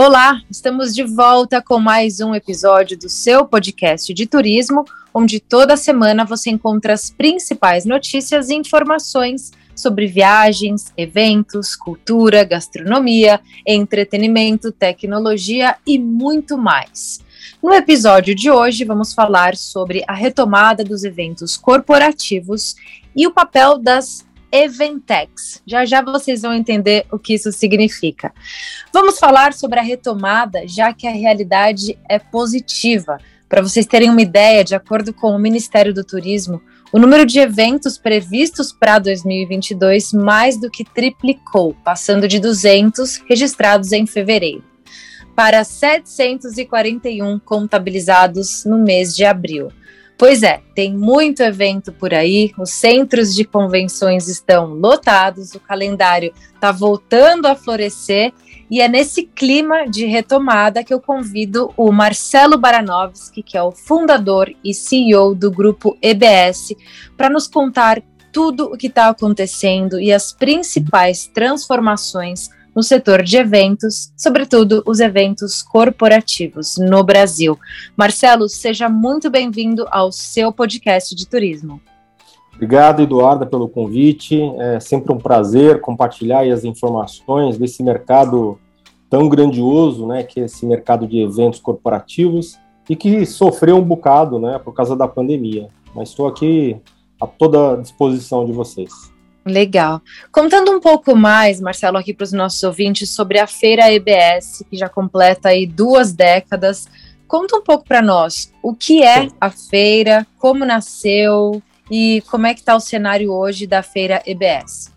Olá, estamos de volta com mais um episódio do seu podcast de turismo, onde toda semana você encontra as principais notícias e informações sobre viagens, eventos, cultura, gastronomia, entretenimento, tecnologia e muito mais. No episódio de hoje, vamos falar sobre a retomada dos eventos corporativos e o papel das Eventex. Já já vocês vão entender o que isso significa. Vamos falar sobre a retomada, já que a realidade é positiva. Para vocês terem uma ideia, de acordo com o Ministério do Turismo, o número de eventos previstos para 2022 mais do que triplicou, passando de 200 registrados em fevereiro para 741 contabilizados no mês de abril. Pois é, tem muito evento por aí, os centros de convenções estão lotados, o calendário está voltando a florescer e é nesse clima de retomada que eu convido o Marcelo Baranovski, que é o fundador e CEO do grupo EBS, para nos contar tudo o que está acontecendo e as principais transformações no setor de eventos, sobretudo os eventos corporativos no Brasil. Marcelo, seja muito bem-vindo ao seu podcast de turismo. Obrigado, Eduarda, pelo convite. É sempre um prazer compartilhar as informações desse mercado tão grandioso, né, que é esse mercado de eventos corporativos e que sofreu um bocado, né, por causa da pandemia. Mas estou aqui a toda disposição de vocês. Legal. Contando um pouco mais, Marcelo, aqui para os nossos ouvintes sobre a feira EBS, que já completa aí duas décadas. Conta um pouco para nós o que é a feira, como nasceu e como é que está o cenário hoje da feira EBS.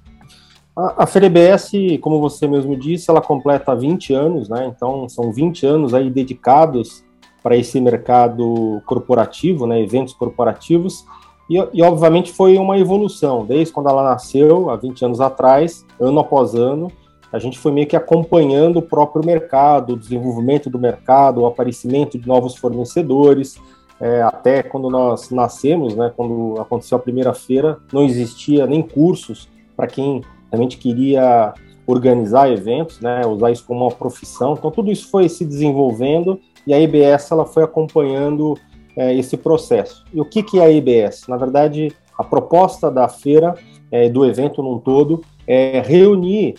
A, a Feira EBS, como você mesmo disse, ela completa 20 anos, né? Então são 20 anos aí dedicados para esse mercado corporativo, né? Eventos corporativos. E, e, obviamente foi uma evolução, desde quando ela nasceu, há 20 anos atrás, ano após ano, a gente foi meio que acompanhando o próprio mercado, o desenvolvimento do mercado, o aparecimento de novos fornecedores. É, até quando nós nascemos, né, quando aconteceu a primeira feira, não existia nem cursos para quem realmente queria organizar eventos, né, usar isso como uma profissão. Então tudo isso foi se desenvolvendo e a IBS ela foi acompanhando é, esse processo. E o que, que é a IBS? Na verdade, a proposta da feira, é, do evento num todo, é reunir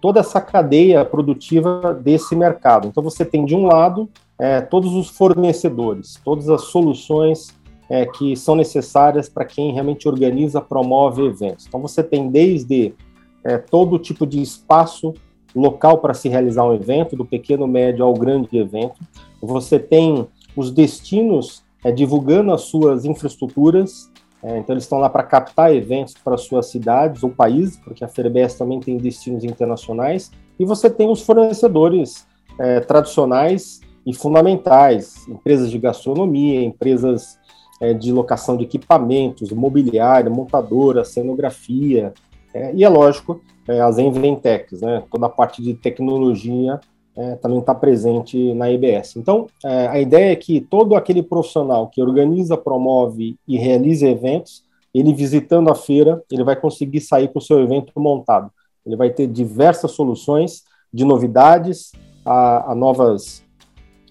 toda essa cadeia produtiva desse mercado. Então, você tem, de um lado, é, todos os fornecedores, todas as soluções é, que são necessárias para quem realmente organiza, promove eventos. Então, você tem desde é, todo tipo de espaço local para se realizar um evento, do pequeno, médio ao grande evento. Você tem os destinos é, divulgando as suas infraestruturas. É, então, eles estão lá para captar eventos para suas cidades ou países, porque a FERBES também tem destinos internacionais. E você tem os fornecedores é, tradicionais e fundamentais, empresas de gastronomia, empresas é, de locação de equipamentos, mobiliário, montadora, cenografia, é, e é lógico, é, as Inventechs, né, toda a parte de tecnologia é, também está presente na IBS. Então, é, a ideia é que todo aquele profissional que organiza, promove e realiza eventos, ele visitando a feira, ele vai conseguir sair com o seu evento montado. Ele vai ter diversas soluções de novidades a, a novas,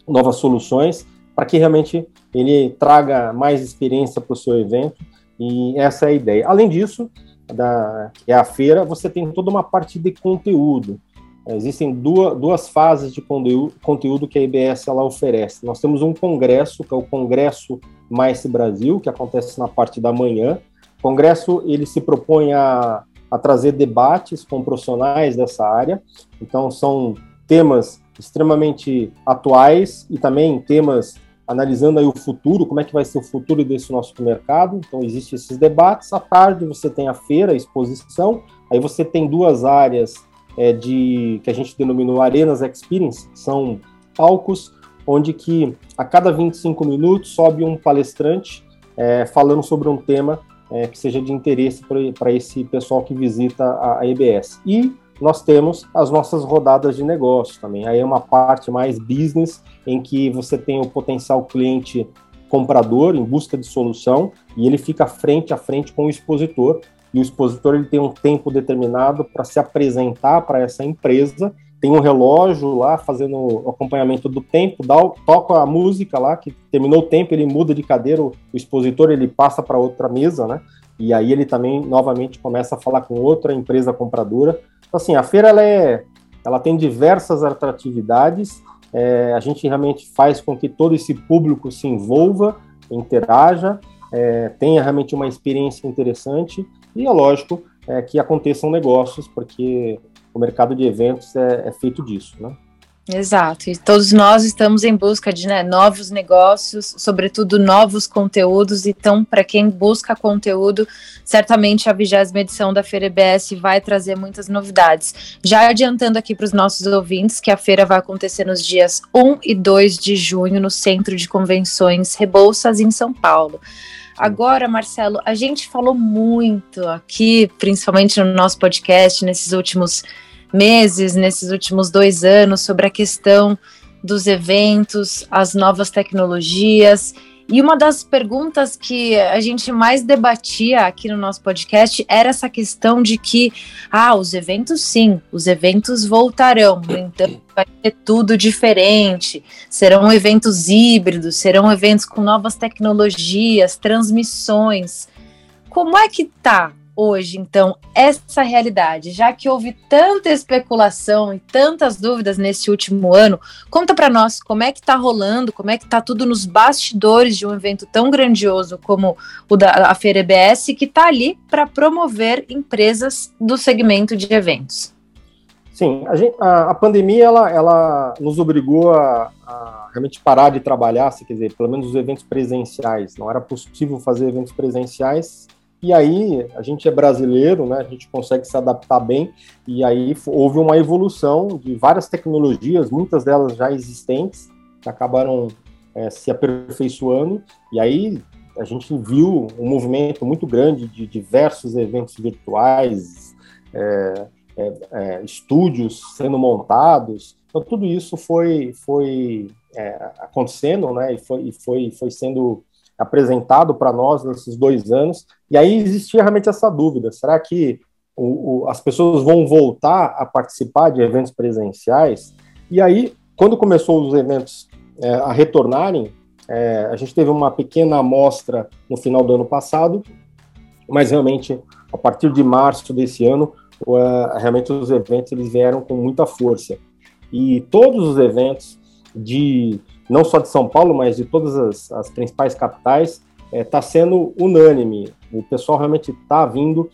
novas soluções para que realmente ele traga mais experiência para o seu evento e essa é a ideia. Além disso, da, que é a feira, você tem toda uma parte de conteúdo. Existem duas, duas fases de conteúdo que a IBS ela oferece. Nós temos um congresso, que é o Congresso Mais Brasil, que acontece na parte da manhã. O congresso ele se propõe a, a trazer debates com profissionais dessa área. Então, são temas extremamente atuais e também temas analisando aí o futuro, como é que vai ser o futuro desse nosso mercado. Então, existem esses debates. À tarde, você tem a feira, a exposição. Aí você tem duas áreas é, de que a gente denominou Arenas Experience, são palcos onde que a cada 25 minutos sobe um palestrante é, falando sobre um tema é, que seja de interesse para esse pessoal que visita a, a EBS. E nós temos as nossas rodadas de negócio também. Aí é uma parte mais business, em que você tem o potencial cliente comprador em busca de solução e ele fica frente a frente com o expositor. E o expositor ele tem um tempo determinado para se apresentar para essa empresa. Tem um relógio lá fazendo o acompanhamento do tempo, dá, toca a música lá, que terminou o tempo, ele muda de cadeira, o expositor ele passa para outra mesa, né? E aí ele também novamente começa a falar com outra empresa compradora então, assim, a feira ela, é, ela tem diversas atratividades, é, a gente realmente faz com que todo esse público se envolva, interaja, é, tenha realmente uma experiência interessante e é lógico é, que aconteçam negócios, porque o mercado de eventos é, é feito disso, né? Exato, e todos nós estamos em busca de né, novos negócios, sobretudo novos conteúdos. Então, para quem busca conteúdo, certamente a vigésima edição da Feira EBS vai trazer muitas novidades. Já adiantando aqui para os nossos ouvintes que a feira vai acontecer nos dias 1 e 2 de junho no Centro de Convenções Rebouças, em São Paulo. Agora, Marcelo, a gente falou muito aqui, principalmente no nosso podcast, nesses últimos meses, nesses últimos dois anos, sobre a questão dos eventos, as novas tecnologias. E uma das perguntas que a gente mais debatia aqui no nosso podcast era essa questão de que, ah, os eventos sim, os eventos voltarão, então vai ter tudo diferente, serão eventos híbridos, serão eventos com novas tecnologias, transmissões. Como é que tá hoje, então, essa realidade, já que houve tanta especulação e tantas dúvidas nesse último ano, conta para nós como é que está rolando, como é que está tudo nos bastidores de um evento tão grandioso como o da a Feira EBS, que está ali para promover empresas do segmento de eventos. Sim, a, gente, a, a pandemia ela, ela nos obrigou a, a, realmente parar de trabalhar, se quer dizer, pelo menos os eventos presenciais. Não era possível fazer eventos presenciais e aí, a gente é brasileiro, né? A gente consegue se adaptar bem. E aí houve uma evolução de várias tecnologias, muitas delas já existentes, que acabaram é, se aperfeiçoando. E aí a gente viu um movimento muito grande de diversos eventos virtuais, é, é, é estúdios sendo montados. Então tudo isso foi foi é, acontecendo, né? E foi, foi, foi sendo apresentado para nós nesses dois anos, e aí existia realmente essa dúvida: será que o, o, as pessoas vão voltar a participar de eventos presenciais? E aí, quando começou os eventos é, a retornarem, é, a gente teve uma pequena amostra no final do ano passado, mas realmente a partir de março desse ano, uh, realmente os eventos eles vieram com muita força. E todos os eventos de não só de São Paulo, mas de todas as, as principais capitais, está é, tá sendo unânime. O pessoal realmente está vindo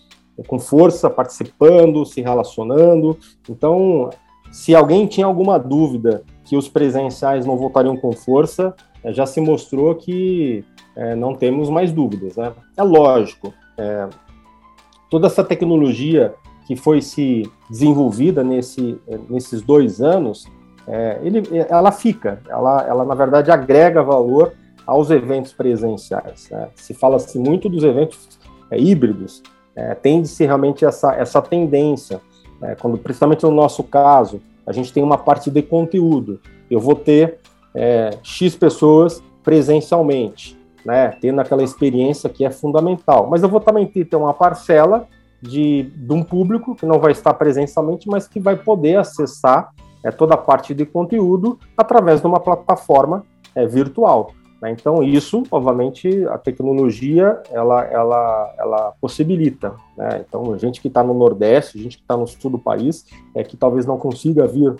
com força, participando, se relacionando. Então, se alguém tinha alguma dúvida que os presenciais não voltariam com força, é, já se mostrou que é, não temos mais dúvidas. Né? É lógico, é, toda essa tecnologia que foi se desenvolvida nesse, nesses dois anos, é, ele, ela fica, ela, ela na verdade agrega valor aos eventos presenciais. Né? Se fala-se muito dos eventos é, híbridos, é, tende-se realmente essa, essa tendência, é, quando, principalmente no nosso caso, a gente tem uma parte de conteúdo. Eu vou ter é, X pessoas presencialmente, né, tendo aquela experiência que é fundamental. Mas eu vou também ter uma parcela de, de um público que não vai estar presencialmente, mas que vai poder acessar é, toda a parte de conteúdo através de uma plataforma é, virtual. Né? Então, isso, obviamente, a tecnologia, ela, ela, ela possibilita. Né? Então, gente que está no Nordeste, gente que está no sul do país, é, que talvez não consiga vir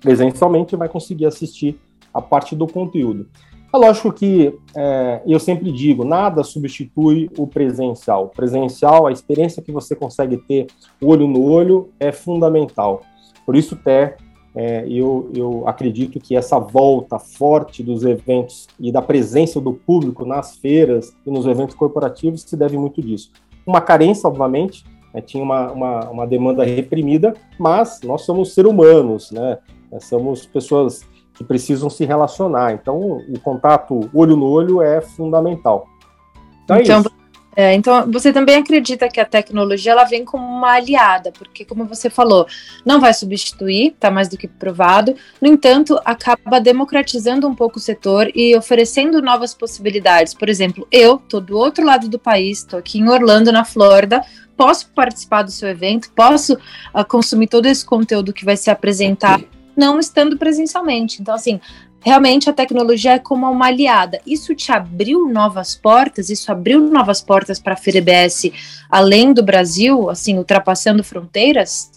presencialmente, vai conseguir assistir a parte do conteúdo. É lógico que é, eu sempre digo, nada substitui o presencial. O presencial, a experiência que você consegue ter olho no olho é fundamental. Por isso, até é, eu, eu acredito que essa volta forte dos eventos e da presença do público nas feiras e nos eventos corporativos se deve muito disso. Uma carência, obviamente, né, tinha uma, uma, uma, demanda reprimida, mas nós somos seres humanos, né? somos pessoas que precisam se relacionar. Então, o contato olho no olho é fundamental. Então, é então É, então, você também acredita que a tecnologia ela vem como uma aliada, porque, como você falou, não vai substituir, está mais do que provado, no entanto, acaba democratizando um pouco o setor e oferecendo novas possibilidades. Por exemplo, eu estou do outro lado do país, estou aqui em Orlando, na Flórida, posso participar do seu evento, posso uh, consumir todo esse conteúdo que vai ser apresentado, não estando presencialmente. Então, assim, realmente a tecnologia é como uma aliada. Isso te abriu novas portas? Isso abriu novas portas para a FereBS além do Brasil, assim, ultrapassando fronteiras?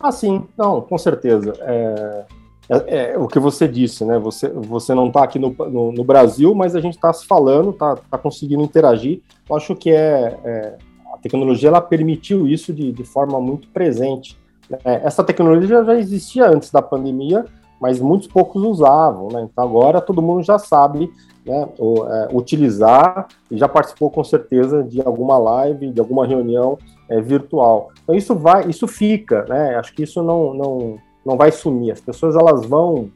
Ah, sim, não, com certeza. É, é, é o que você disse, né? Você, você não está aqui no, no, no, Brasil, mas a gente está se falando, está tá conseguindo interagir. Eu acho que é, é, a tecnologia ela permitiu isso de, de forma muito presente. Né? Essa tecnologia já existia antes da pandemia, mas muitos poucos usavam, né? Então agora todo mundo já sabe né, é, utilizar e já participou com certeza de alguma live, de alguma reunião é, virtual. Então isso vai, isso fica, né? Acho que isso não, não, não vai sumir. As pessoas elas vão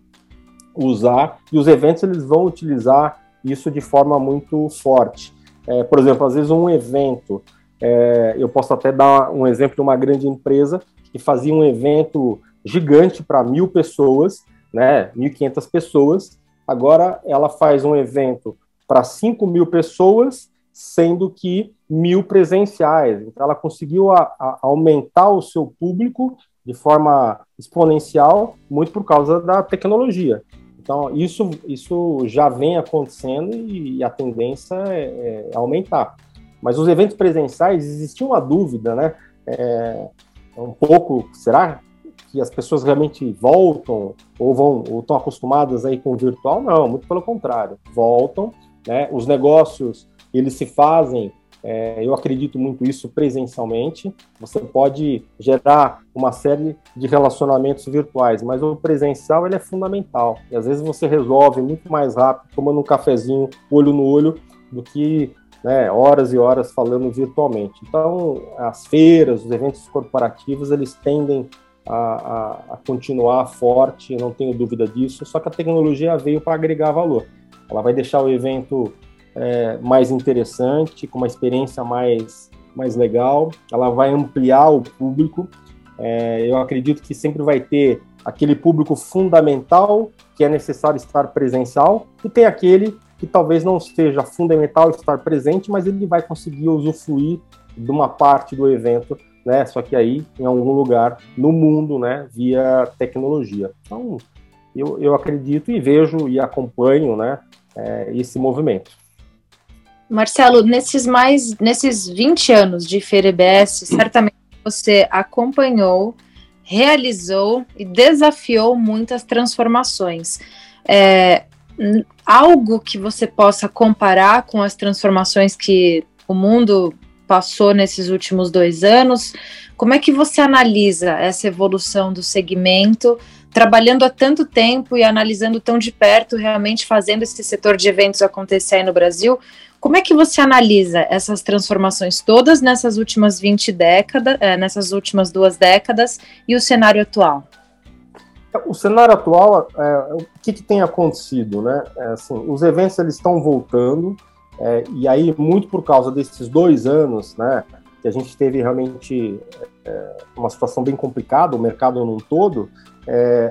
usar e os eventos eles vão utilizar isso de forma muito forte. É, por exemplo, às vezes um evento, é, eu posso até dar um exemplo de uma grande empresa que fazia um evento gigante para mil pessoas né, 1.500 pessoas. Agora ela faz um evento para 5 mil pessoas, sendo que mil presenciais. Então ela conseguiu a, a aumentar o seu público de forma exponencial, muito por causa da tecnologia. Então isso, isso já vem acontecendo e, a tendência é, é aumentar. Mas os eventos presenciais existia uma dúvida, né? É, um pouco, será que as pessoas realmente voltam ou vão ou estão acostumadas aí com o virtual, não, muito pelo contrário, voltam, né? Os negócios eles se fazem, é, eu acredito muito isso presencialmente. Você pode gerar uma série de relacionamentos virtuais, mas o presencial ele é fundamental. E às vezes você resolve muito mais rápido tomando um cafezinho olho no olho do que né, horas e horas falando virtualmente. Então, as feiras, os eventos corporativos, eles tendem a, a, a continuar forte, não tenho dúvida disso. Só que a tecnologia veio para agregar valor. Ela vai deixar o evento é, mais interessante, com uma experiência mais, mais legal. Ela vai ampliar o público. É, eu acredito que sempre vai ter aquele público fundamental que é necessário estar presencial e tem aquele que talvez não seja fundamental estar presente, mas ele vai conseguir usufruir de uma parte do evento né? Só que aí em algum lugar no mundo, né? Via tecnologia. Então, eu, eu acredito e vejo e acompanho, né? É, esse movimento. Marcelo, nesses mais, nesses 20 anos de FEREBS, certamente você acompanhou, realizou e desafiou muitas transformações. É, algo que você possa comparar com as transformações que o mundo passou nesses últimos dois anos. Como é que você analisa essa evolução do segmento, trabalhando há tanto tempo e analisando tão de perto, realmente fazendo esse setor de eventos acontecer aí no Brasil? Como é que você analisa essas transformações todas nessas últimas 20 décadas, é, nessas últimas duas décadas e o cenário atual? O cenário atual, é, o que, que, tem acontecido, né? É, assim, os eventos eles estão voltando, é, e aí, muito por causa desses dois anos, né, que a gente teve realmente é, uma situação bem complicada, o mercado num todo, é,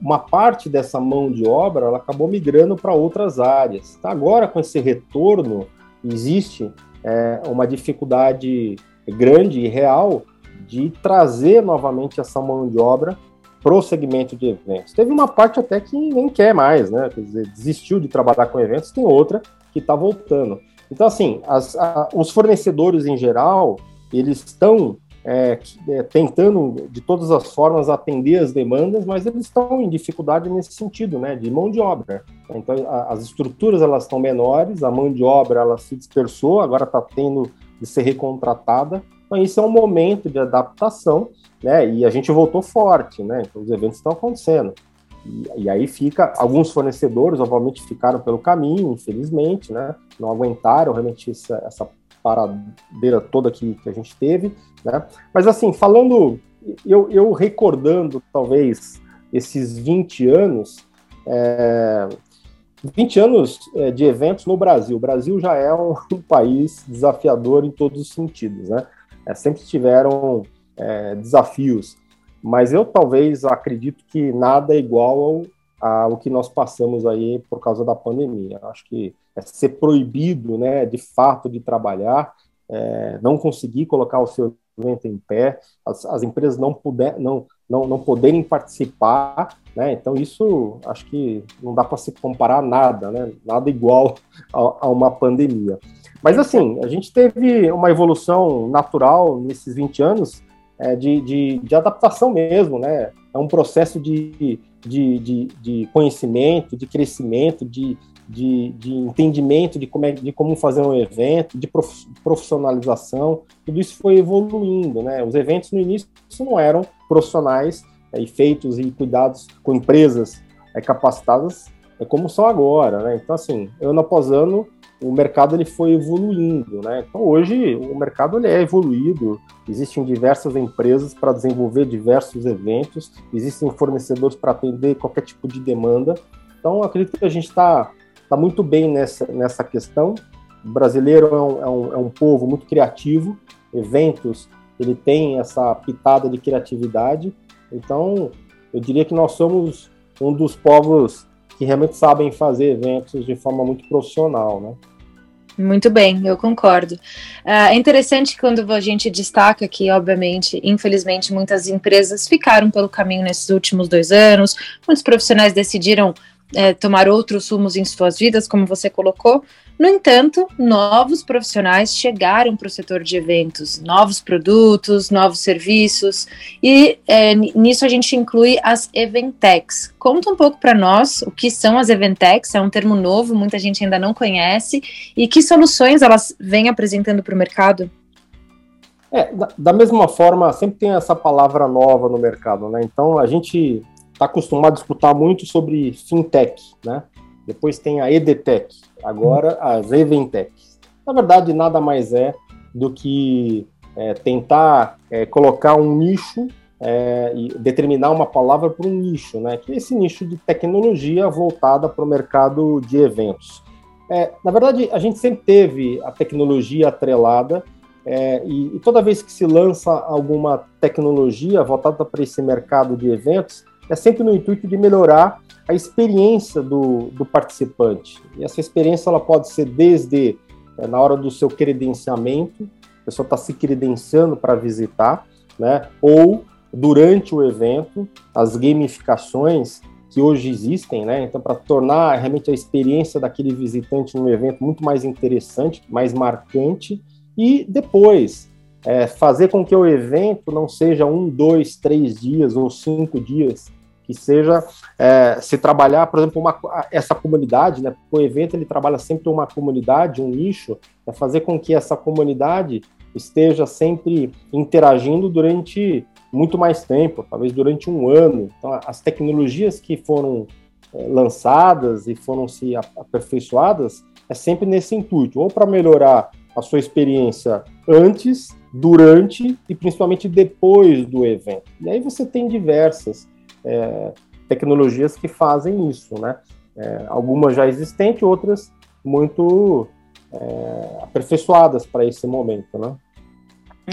uma parte dessa mão de obra ela acabou migrando para outras áreas. Tá? Agora, com esse retorno, existe é, uma dificuldade grande e real de trazer novamente essa mão de obra para o segmento de eventos. Teve uma parte até que nem quer mais, né? Quer dizer, desistiu de trabalhar com eventos, tem outra que está voltando. Então, assim, as, a, os fornecedores em geral, eles estão é, é, tentando de todas as formas atender as demandas, mas eles estão em dificuldade nesse sentido, né, de mão de obra. Então, a, as estruturas elas estão menores, a mão de obra ela se dispersou, agora está tendo de ser recontratada. Então, isso é um momento de adaptação, né, e a gente voltou forte, né, então os eventos estão acontecendo. E, e, aí fica, alguns fornecedores, obviamente, ficaram pelo caminho, infelizmente, né? Não aguentaram realmente essa, essa paradeira toda que, que a gente teve, né? Mas assim, falando, eu, eu recordando talvez esses 20 anos, é, 20 anos é, de eventos no Brasil. O Brasil já é um, um país desafiador em todos os sentidos, né? É, sempre tiveram é, desafios, mas eu talvez acredito que nada é igual ao, ao que nós passamos aí por causa da pandemia. Acho que é ser proibido, né, de fato, de trabalhar, é, não conseguir colocar o seu evento em pé, as, as empresas não, puder, não, não, não poderem participar, né? Então isso acho que não dá para se comparar nada, né? Nada igual a, a, uma pandemia. Mas assim, a gente teve uma evolução natural nesses 20 anos é, de, de, de, adaptação mesmo, né? É um processo de, de, de, de conhecimento, de crescimento, de, de, de entendimento de como, é, de como fazer um evento, de profissionalização, tudo isso foi evoluindo, né? Os eventos no início não eram profissionais é, e feitos e cuidados com empresas é, capacitadas é, como são agora, né? Então, assim, ano após ano, o mercado ele foi evoluindo, né? Então, hoje, o mercado ele é evoluído, existem diversas empresas para desenvolver diversos eventos, existem fornecedores para atender qualquer tipo de demanda, então, acredito que a gente está está muito bem nessa, nessa questão. O brasileiro é um, é, um, é um povo muito criativo, eventos, ele tem essa pitada de criatividade. Então, eu diria que nós somos um dos povos que realmente sabem fazer eventos de forma muito profissional, né? Muito bem, eu concordo. Ah, é interessante quando a gente destaca que, obviamente, infelizmente, muitas empresas ficaram pelo caminho nesses últimos dois anos, muitos profissionais decidiram é, tomar outros rumos em suas vidas, como você colocou. No entanto, novos profissionais chegaram para o setor de eventos, novos produtos, novos serviços, e é, nisso a gente inclui as Eventex. Conta um pouco para nós o que são as Eventex, é um termo novo, muita gente ainda não conhece, e que soluções elas vêm apresentando para o mercado? É, da, da, mesma forma, sempre tem essa palavra nova no mercado, né? Então a gente está acostumado a escutar muito sobre fintech, né? Depois tem a edtech, agora as eventechs. Na verdade, nada mais é do que é, tentar é, colocar um nicho é, e determinar uma palavra para um nicho, né? Que é esse nicho de tecnologia voltada para o mercado de eventos. É, na verdade, a gente sempre teve a tecnologia atrelada é, e, e, toda vez que se lança alguma tecnologia voltada para esse mercado de eventos, é sempre no intuito de melhorar a experiência do, do participante. E essa experiência ela pode ser desde é, na hora do seu credenciamento, a pessoa está se credenciando para visitar, né? ou durante o evento, as gamificações que hoje existem, né? Então, para tornar realmente a experiência daquele visitante no evento muito mais interessante, mais marcante, e depois é, fazer com que o evento não seja um, dois, três dias ou cinco dias, que seja é, se trabalhar, por exemplo, uma, essa comunidade, né? O evento ele trabalha sempre uma comunidade, um nicho, é fazer com que essa comunidade esteja sempre interagindo durante muito mais tempo, talvez durante um ano. Então, as tecnologias que foram é, lançadas e foram se aperfeiçoadas é sempre nesse intuito, ou para melhorar a sua experiência antes, durante e principalmente depois do evento. E aí você tem diversas é, tecnologias que fazem isso, né? É, algumas já existentes, outras muito é, aperfeiçoadas para esse momento, né?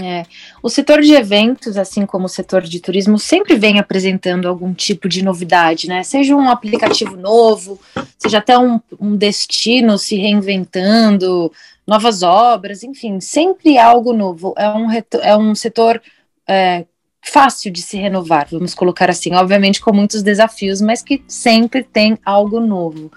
É. O setor de eventos, assim como o setor de turismo, sempre vem apresentando algum tipo de novidade, né? Seja um aplicativo novo, seja até um, um destino se reinventando, novas obras, enfim, sempre algo novo. É um, é um setor é, fácil de se renovar, vamos colocar assim, obviamente com muitos desafios, mas que sempre tem algo novo.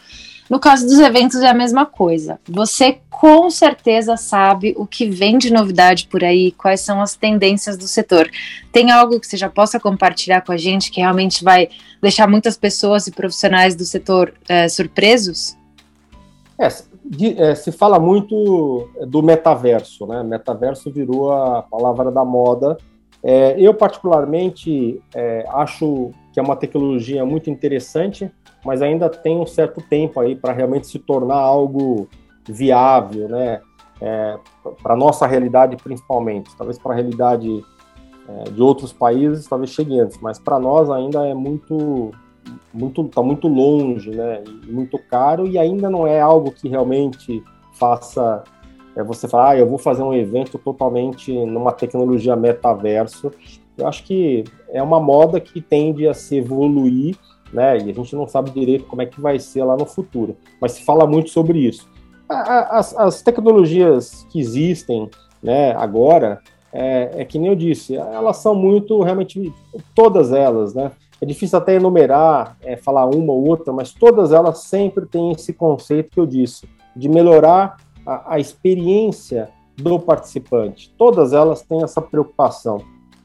No caso dos eventos é a mesma coisa. Você com certeza sabe o que vem de novidade por aí, quais são as tendências do setor. Tem algo que você já possa compartilhar com a gente que realmente vai deixar muitas pessoas e profissionais do setor é, surpresos? É, de, é, se fala muito do metaverso, né? Metaverso virou a palavra da moda é, eu, particularmente, é, acho que é uma tecnologia muito interessante, mas ainda tem um certo tempo aí para realmente se tornar algo viável, né? É, para nossa realidade, principalmente. Talvez para a realidade é, de outros países, talvez chegue antes, mas para nós ainda é muito, muito está muito longe, né? Muito caro e ainda não é algo que realmente faça é você falar, ah, eu vou fazer um evento totalmente numa tecnologia metaverso. Eu acho que é uma moda que tende a se evoluir, né? E a gente não sabe direito como é que vai ser lá no futuro. Mas se fala muito sobre isso. As, as tecnologias que existem, né, agora, é, é, que nem eu disse, elas são muito, realmente, todas elas, né? É difícil até enumerar, é, falar uma ou outra, mas todas elas sempre têm esse conceito que eu disse, de melhorar a, a experiência do participante. Todas elas têm essa preocupação.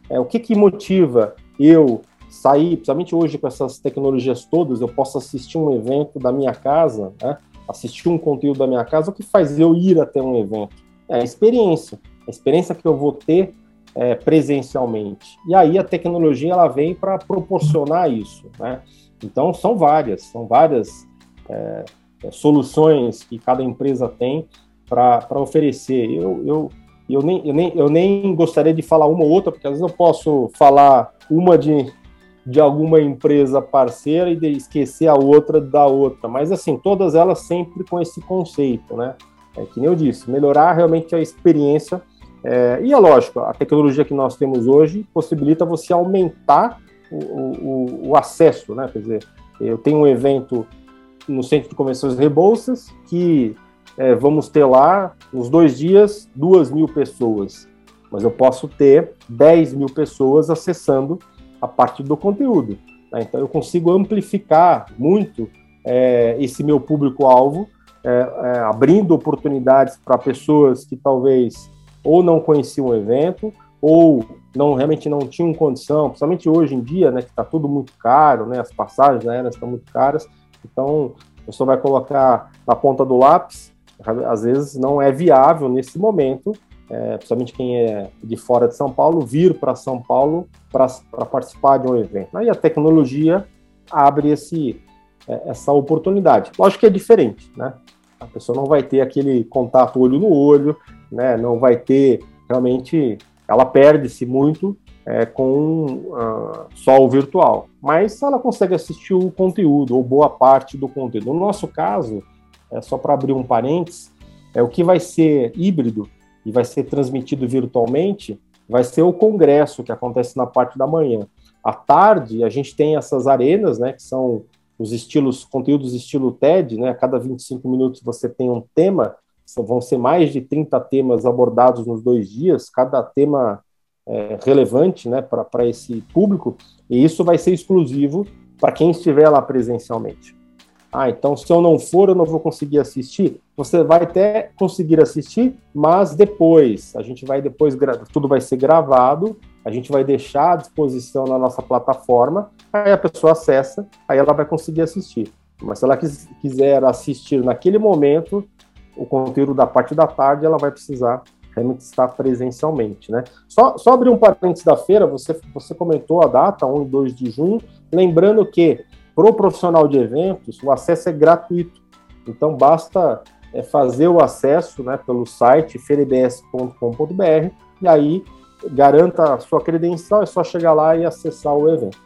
É, o que, que motiva eu sair, principalmente hoje com essas tecnologias todas, eu posso assistir um evento da minha casa, né? assistir um conteúdo da minha casa, o que faz eu ir até um evento? É a experiência, a experiência que eu vou ter é, presencialmente. E aí a tecnologia ela vem para proporcionar isso, né? Então são várias, são várias é, é soluções que cada empresa tem para oferecer. Eu, eu, eu, nem, eu, nem, eu nem gostaria de falar uma ou outra, porque às vezes eu posso falar uma de, de alguma empresa parceira e esquecer a outra da outra, mas assim, todas elas sempre com esse conceito, né? É que nem eu disse, melhorar realmente a experiência. É, e é lógico, a tecnologia que nós temos hoje possibilita você aumentar o, o, o acesso, né? Quer dizer, eu tenho um evento no Centro de Convenções Rebouças que é, vamos ter lá, nos dois dias, duas mil pessoas. Mas eu posso ter 10 mil pessoas acessando a parte do conteúdo. Né? Então eu consigo amplificar muito é, esse meu público-alvo, é, é abrindo oportunidades para pessoas que talvez ou não conheciam o evento, ou não realmente não tinham condição, principalmente hoje em dia, né, que está tudo muito caro, né, as passagens aéreas estão muito caras, então pessoa vai colocar na ponta do lápis às vezes não é viável nesse momento, é, principalmente quem é de fora de São Paulo, vir para São Paulo para participar de um evento. Aí a tecnologia abre esse, é, essa oportunidade. Lógico que é diferente, né? A pessoa não vai ter aquele contato olho no olho, né? Não vai ter realmente, ela perde-se muito é, com uh, só o virtual, mas ela consegue assistir o conteúdo ou boa parte do conteúdo. No nosso caso, é, só para abrir um parênteses, é, o que vai ser híbrido e vai ser transmitido virtualmente vai ser o congresso que acontece na parte da manhã. À tarde, a gente tem essas arenas, né, que são os estilos, conteúdos estilo TED, né, a cada 25 minutos você tem um tema, vão ser mais de 30 temas abordados nos dois dias, cada tema é, relevante né, para esse público, e isso vai ser exclusivo para quem estiver lá presencialmente. Ah, então se eu não for, eu não vou conseguir assistir. Você vai até conseguir assistir, mas depois. A gente vai depois, tudo vai ser gravado, a gente vai deixar à disposição na nossa plataforma, aí a pessoa acessa, aí ela vai conseguir assistir. Mas se ela quiser assistir naquele momento, o conteúdo da parte da tarde, ela vai precisar realmente estar presencialmente, né? Só, só abrir um parênteses da feira, você, você comentou a data, 1 e 2 de junho, lembrando que para o profissional de eventos, o acesso é gratuito. Então, basta é, fazer o acesso né, pelo site ferebs.com.br e aí garanta a sua credencial, é só chegar lá e acessar o evento.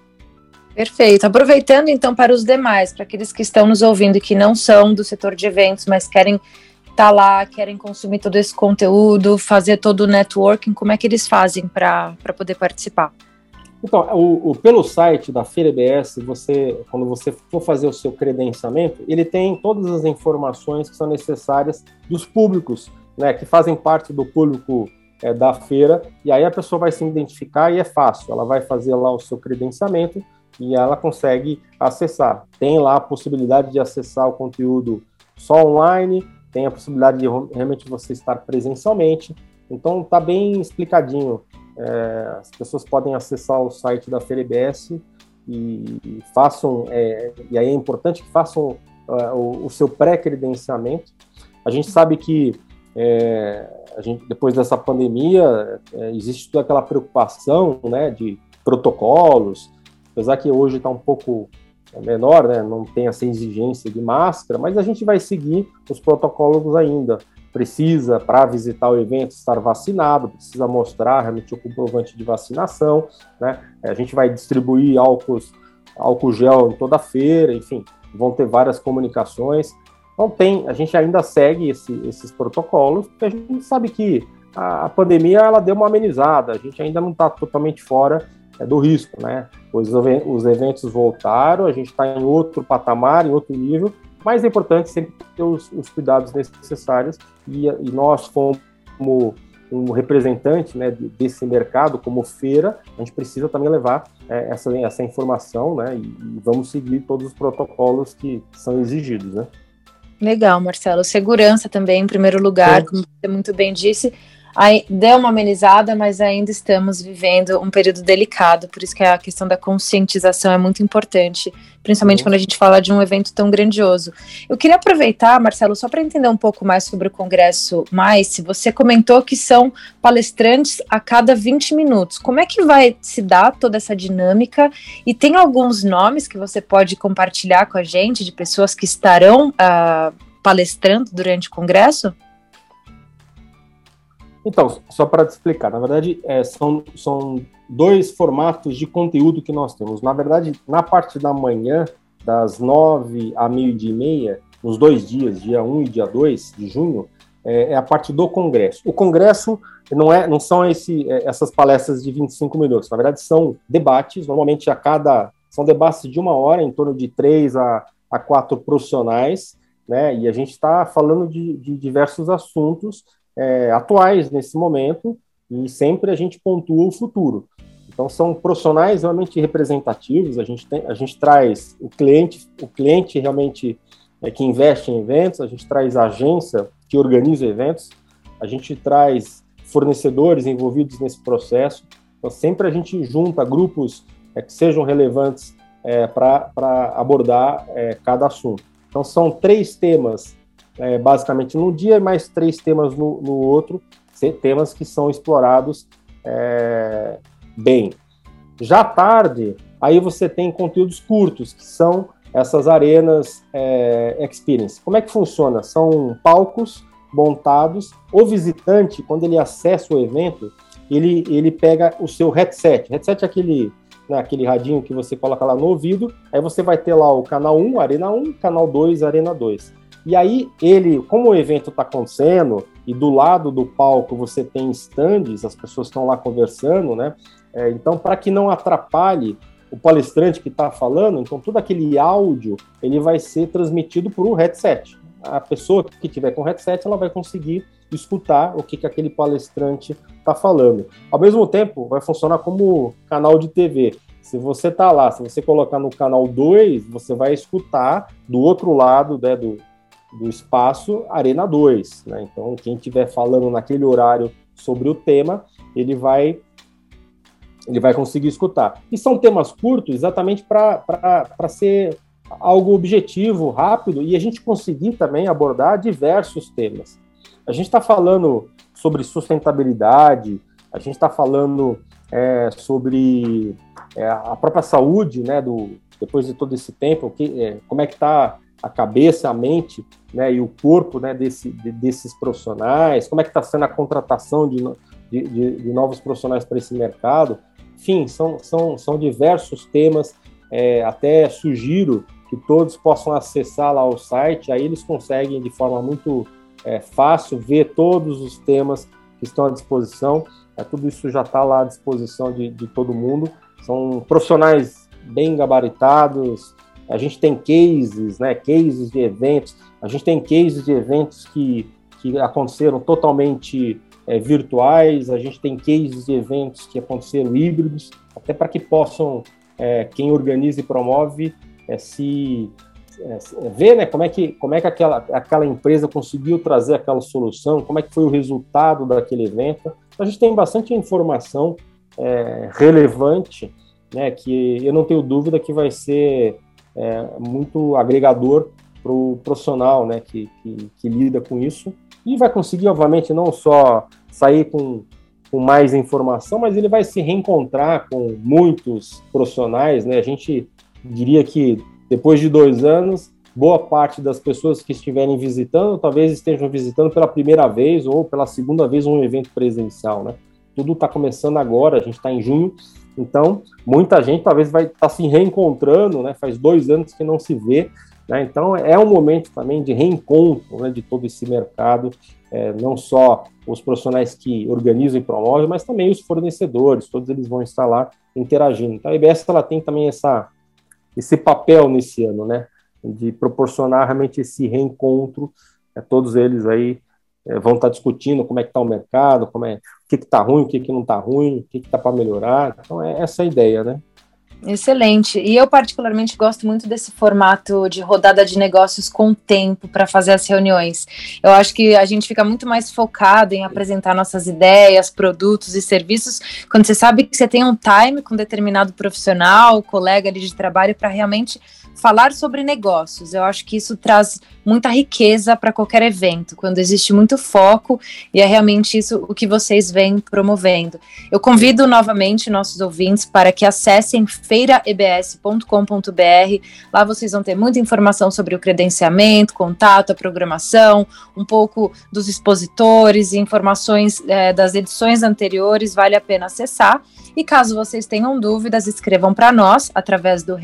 Perfeito. Aproveitando então para os demais, para aqueles que estão nos ouvindo e que não são do setor de eventos, mas querem estar tá lá, querem consumir todo esse conteúdo, fazer todo o networking, como é que eles fazem para poder participar? Então, o, o, pelo site da Feira EBS, você, quando você for fazer o seu credenciamento, ele tem todas as informações que são necessárias dos públicos, né, que fazem parte do público é, da feira, e aí a pessoa vai se identificar e é fácil, ela vai fazer lá o seu credenciamento e ela consegue acessar. Tem lá a possibilidade de acessar o conteúdo só online, tem a possibilidade de realmente você estar presencialmente, então tá bem explicadinho é, as pessoas podem acessar o site da FEREBS e, e façam, é, e aí é importante que façam uh, o, o, seu pré-credenciamento. A gente sabe que é, a gente, depois dessa pandemia é, existe toda aquela preocupação né, de protocolos, apesar que hoje está um pouco menor, né, não tem essa exigência de máscara, mas a gente vai seguir os protocolos ainda precisa, para visitar o evento, estar vacinado, precisa mostrar realmente o comprovante de vacinação, né? A gente vai distribuir álcool álcool gel em toda a feira, enfim, vão ter várias comunicações. Então tem, a gente ainda segue esse, esses protocolos, porque a gente sabe que a, a, pandemia ela deu uma amenizada, a gente ainda não está totalmente fora é, do risco, né? Os, os eventos voltaram, a gente está em outro patamar, em outro nível, mas é importante sempre ter os, os cuidados necessários e, e nós, como um representante né, desse mercado, como feira, a gente precisa também levar é, essa, essa informação né, e, vamos seguir todos os protocolos que são exigidos. Né? Legal, Marcelo. Segurança também, em primeiro lugar, como você muito bem disse. Aí, deu uma amenizada, mas ainda estamos vivendo um período delicado, por isso que a questão da conscientização é muito importante, principalmente uhum. quando a gente fala de um evento tão grandioso. Eu queria aproveitar, Marcelo, só para entender um pouco mais sobre o Congresso Mais, se você comentou que são palestrantes a cada 20 minutos. Como é que vai se dar toda essa dinâmica? E tem alguns nomes que você pode compartilhar com a gente de pessoas que estarão uh, palestrando durante o Congresso? Então, só para te explicar, na verdade, é, são, são dois formatos de conteúdo que nós temos. Na verdade, na parte da manhã, das nove a meio-dia e meia, nos dois dias, dia 1 um e dia 2 de junho, é, é, a parte do congresso. O congresso não, é, não são esse, é, essas palestras de 25 minutos, na verdade são debates, normalmente a cada, são debates de uma hora, em torno de três a, a quatro profissionais, né, e a gente está falando de, de diversos assuntos, é, atuais nesse momento e sempre a gente pontua o futuro. Então são profissionais realmente representativos. A gente tem, a gente traz o cliente, o cliente realmente é, que investe em eventos. A gente traz a agência que organiza eventos. A gente traz fornecedores envolvidos nesse processo. Então sempre a gente junta grupos é, que sejam relevantes é, para abordar é, cada assunto. Então são três temas é, basicamente num dia e mais três temas no, no outro, temas que são explorados é, bem. Já tarde, aí você tem conteúdos curtos, que são essas arenas é, experience. Como é que funciona? São palcos montados. O visitante, quando ele acessa o evento, ele, ele pega o seu headset. Headset é aquele, né, aquele radinho que você coloca lá no ouvido. Aí você vai ter lá o canal 1, Arena 1, canal 2, Arena 2. E aí ele, como o evento está acontecendo e do lado do palco você tem stands, as pessoas estão lá conversando, né? É, então, para que não atrapalhe o palestrante que está falando, então todo aquele áudio ele vai ser transmitido por um headset. A pessoa que tiver com headset ela vai conseguir escutar o que, que aquele palestrante está falando. Ao mesmo tempo, vai funcionar como canal de TV. Se você está lá, se você colocar no canal 2, você vai escutar do outro lado né, do, do espaço Arena 2. Né? Então, quem estiver falando naquele horário sobre o tema, ele vai ele vai conseguir escutar. E são temas curtos exatamente para ser algo objetivo, rápido, e a gente conseguir também abordar diversos temas. A gente está falando sobre sustentabilidade, a gente está falando é, sobre é, a própria saúde, né, do, depois de todo esse tempo, que, é, como é que está a cabeça, a mente né, e o corpo né, desse, de, desses profissionais, como é que está sendo a contratação de, de, de novos profissionais para esse mercado. Enfim, são, são, são diversos temas, é, até sugiro que todos possam acessar lá o site, aí eles conseguem de forma muito é, fácil ver todos os temas que estão à disposição, é, tudo isso já está lá à disposição de, de todo mundo, são profissionais bem gabaritados, a gente tem cases, né, cases de eventos, a gente tem cases de eventos que, que aconteceram totalmente é, virtuais, a gente tem cases de eventos que aconteceram híbridos, até para que possam, é, quem organiza e promove, é, se é, ver né, como é que, como é que aquela, aquela empresa conseguiu trazer aquela solução, como é que foi o resultado daquele evento. Então, a gente tem bastante informação é, relevante, né, que eu não tenho dúvida que vai ser é, muito agregador para o profissional né, que, que, que, lida com isso e vai conseguir, obviamente, não só sair com, com mais informação, mas ele vai se reencontrar com muitos profissionais. Né? A gente diria que depois de dois anos, boa parte das pessoas que estiverem visitando talvez estejam visitando pela primeira vez ou pela segunda vez um evento presencial. Né? tudo está começando agora, a gente está em junho, então muita gente talvez vai estar tá se reencontrando, né? Faz dois anos que não se vê, né? Então é um momento também de reencontro né, de todo esse mercado, é, não só os profissionais que organizam e promovem, mas também os fornecedores, todos eles vão estar lá interagindo. Então a IBS ela tem também essa, esse papel nesse ano, né? De proporcionar realmente esse reencontro, é, todos eles aí vão estar discutindo como é que está o mercado, como é, o que está ruim, o que, que não está ruim, o que está para melhorar. Então é essa a ideia, né? Excelente. E eu, particularmente, gosto muito desse formato de rodada de negócios com tempo para fazer as reuniões. Eu acho que a gente fica muito mais focado em apresentar nossas ideias, produtos e serviços quando você sabe que você tem um time com determinado profissional, colega ali de trabalho, para realmente falar sobre negócios. Eu acho que isso traz muita riqueza para qualquer evento, quando existe muito foco e é realmente isso o que vocês vêm promovendo. Eu convido novamente nossos ouvintes para que acessem feiraebs.com.br. Lá vocês vão ter muita informação sobre o credenciamento, contato, a programação, um pouco dos expositores, informações é, das edições anteriores. Vale a pena acessar. E caso vocês tenham dúvidas, escrevam para nós através do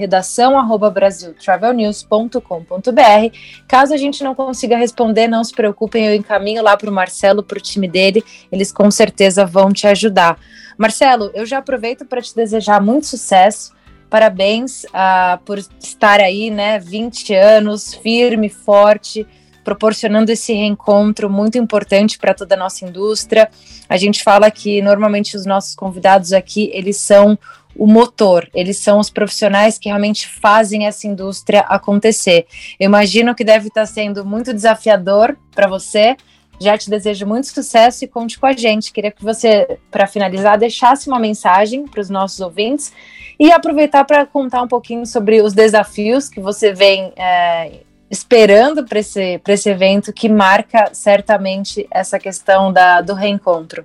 redação@brasiltravelnews.com.br. Caso a gente não consiga responder, não se preocupem, eu encaminho lá para o Marcelo, para o time dele, eles com certeza vão te ajudar. Marcelo, eu já aproveito para te desejar muito sucesso. Parabéns uh, por estar aí, né, 20 anos, firme, forte, proporcionando esse reencontro muito importante para toda a nossa indústria. A gente fala que normalmente os nossos convidados aqui, eles são o motor, eles são os profissionais que realmente fazem essa indústria acontecer. Eu imagino que deve estar sendo muito desafiador para você. Já te desejo muito sucesso e conte com a gente. Queria que você, para finalizar, deixasse uma mensagem para os nossos ouvintes e aproveitar para contar um pouquinho sobre os desafios que você vem é, esperando para esse, esse evento que marca certamente essa questão da, do reencontro.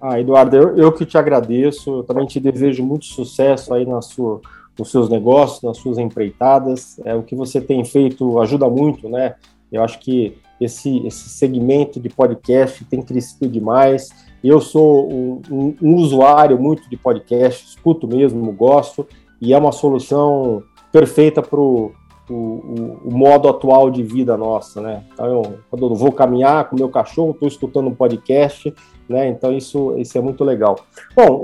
Ah, Eduardo, eu, eu que te agradeço, eu também te desejo muito sucesso aí na sua, nos seus negócios, nas suas empreitadas. É, o que você tem feito ajuda muito, né? Eu acho que esse, esse segmento de podcast tem crescido demais. Eu sou um, um, um usuário muito de podcast, escuto mesmo, gosto, e é uma solução perfeita para o o, o, modo atual de vida nossa, né? Então, eu, quando eu vou caminhar com meu cachorro, estou escutando um podcast, né? Então, isso, isso é muito legal. Bom,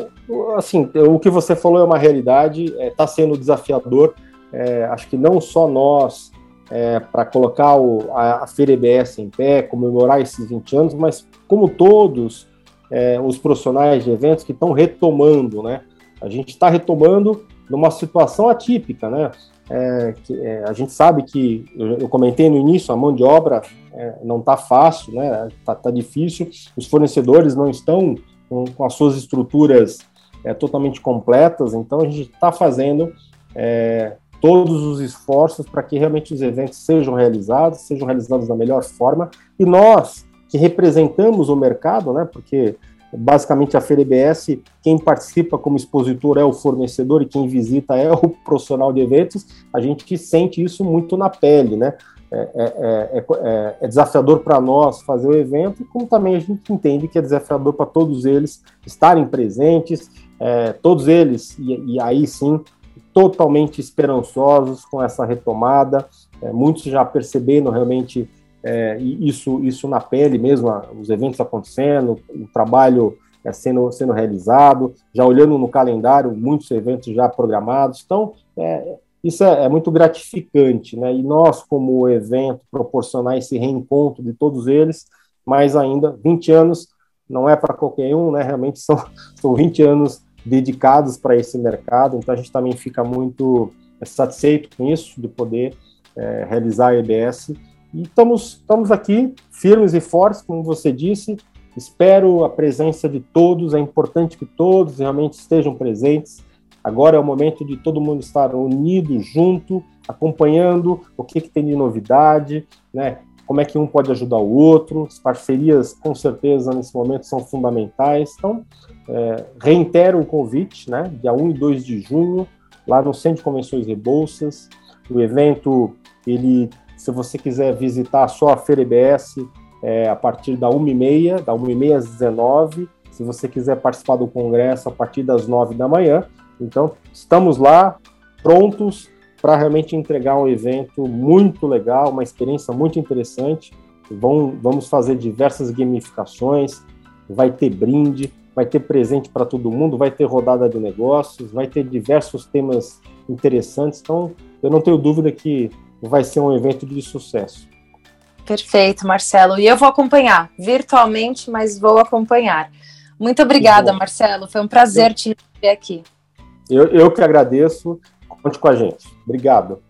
assim, o que você falou é uma realidade, está é, tá sendo desafiador. É, acho que não só nós, é, para colocar o, a, a EBS em pé, comemorar esses 20 anos, mas como todos é, os profissionais de eventos que estão retomando, né? A gente está retomando numa situação atípica, né? É, que, é, a gente sabe que, eu, eu, comentei no início, a mão de obra é, não está fácil, né? Está tá difícil, os fornecedores não estão com, com as suas estruturas é, totalmente completas, então a gente está fazendo é, todos os esforços para que realmente os eventos sejam realizados, sejam realizados da melhor forma, e nós que representamos o mercado, né? Porque Basicamente, a Feira EBS, quem participa como expositor é o fornecedor e quem visita é o profissional de eventos. A gente sente isso muito na pele, né? É, é, é, é desafiador para nós fazer o evento, como também a gente entende que é desafiador para todos eles estarem presentes, todos eles, e, e, aí sim, totalmente esperançosos com essa retomada, muitos já percebendo realmente é, isso, isso na pele mesmo, os eventos acontecendo, o trabalho é, sendo, sendo realizado, já olhando no calendário, muitos eventos já programados. Então, é, isso é, é, muito gratificante, né? E nós, como evento, proporcionar esse reencontro de todos eles, mais ainda, 20 anos não é para qualquer um, né? Realmente são, são 20 anos dedicados para esse mercado, então a gente também fica muito satisfeito com isso, de poder é, realizar a EBS e estamos, estamos aqui firmes e fortes, como você disse. Espero a presença de todos. É importante que todos realmente estejam presentes. Agora é o momento de todo mundo estar unido, junto, acompanhando o que, que tem de novidade, né? Como é que um pode ajudar o outro? As parcerias, com certeza, nesse momento são fundamentais. Então, é, reitero o convite, né? Dia 1 e 2 de junho, lá no Centro de Convenções Bolsas. O evento ele se você quiser visitar só a Feira EBS, é, a partir da 1h30, da 1h30 às 19 h Se você quiser participar do congresso a partir das nove da manhã, então estamos lá prontos para realmente entregar um evento muito legal, uma experiência muito interessante. vamos fazer diversas gamificações, vai ter brinde, vai ter presente para todo mundo, vai ter rodada de negócios, vai ter diversos temas interessantes. Então, eu não tenho dúvida que vai ser um evento de sucesso. Perfeito, Marcelo. E eu vou acompanhar virtualmente, mas vou acompanhar. Muito obrigada, Marcelo. Foi um prazer eu, te receber aqui. Eu, eu que agradeço. Conte com a gente. Obrigado.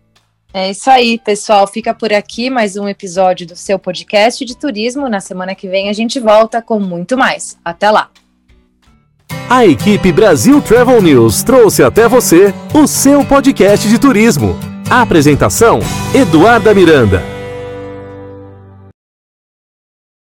É isso aí, pessoal. Fica por aqui mais um episódio do seu podcast de turismo. Na semana que vem a gente volta com muito mais. Até lá. A equipe Brasil Travel News trouxe até você o seu podcast de turismo. Apresentação: Eduarda Miranda.